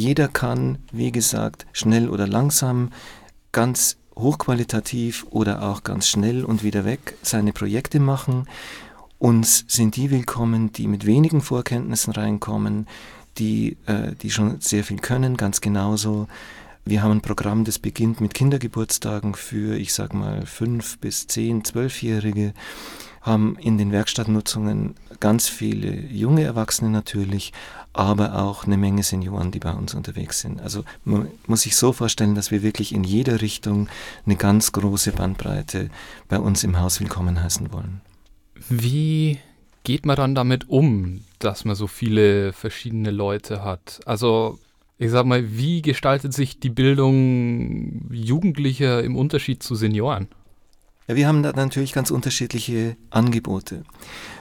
jeder kann, wie gesagt, schnell oder langsam, ganz hochqualitativ oder auch ganz schnell und wieder weg seine Projekte machen. Uns sind die willkommen, die mit wenigen Vorkenntnissen reinkommen, die, äh, die schon sehr viel können, ganz genauso. Wir haben ein Programm, das beginnt mit Kindergeburtstagen für, ich sag mal, fünf bis zehn, zwölfjährige haben in den Werkstattnutzungen ganz viele junge Erwachsene natürlich, aber auch eine Menge Senioren, die bei uns unterwegs sind. Also man muss sich so vorstellen, dass wir wirklich in jeder Richtung eine ganz große Bandbreite bei uns im Haus willkommen heißen wollen. Wie geht man dann damit um, dass man so viele verschiedene Leute hat? Also ich sag mal, wie gestaltet sich die Bildung Jugendlicher im Unterschied zu Senioren? Ja, wir haben da natürlich ganz unterschiedliche Angebote.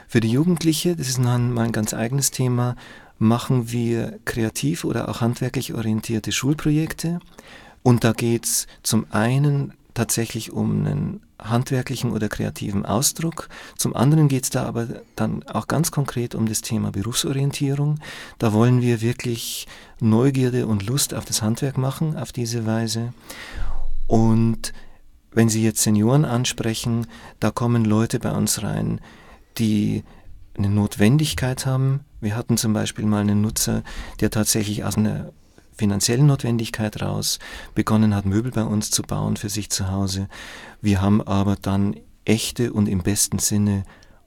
Für die Jugendliche, das ist mal ein ganz eigenes Thema, machen wir kreativ oder auch handwerklich orientierte Schulprojekte. Und da geht es zum einen tatsächlich um einen handwerklichen oder kreativen Ausdruck. Zum anderen geht es da aber dann auch ganz konkret um das Thema Berufsorientierung. Da wollen wir wirklich Neugierde und Lust auf das Handwerk machen auf diese Weise. Und wenn Sie jetzt Senioren ansprechen, da kommen Leute bei uns rein, die eine Notwendigkeit haben. Wir hatten zum Beispiel mal einen Nutzer, der tatsächlich aus einer finanziellen Notwendigkeit raus begonnen hat, Möbel bei uns zu bauen für sich zu Hause. Wir haben aber dann echte und im besten Sinne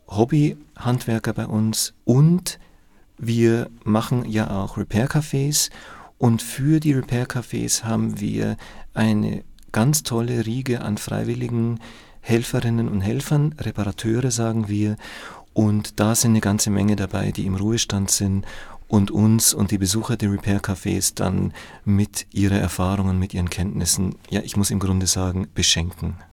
Hobbyhandwerker bei uns und wir machen ja auch Repair-Cafés und für die Repair-Cafés haben wir eine ganz tolle Riege an freiwilligen Helferinnen und Helfern, Reparateure sagen wir, und da sind eine ganze Menge dabei, die im Ruhestand sind und uns und die Besucher der Repair-Cafés dann mit ihrer Erfahrungen, mit ihren Kenntnissen, ja, ich muss im Grunde sagen, beschenken.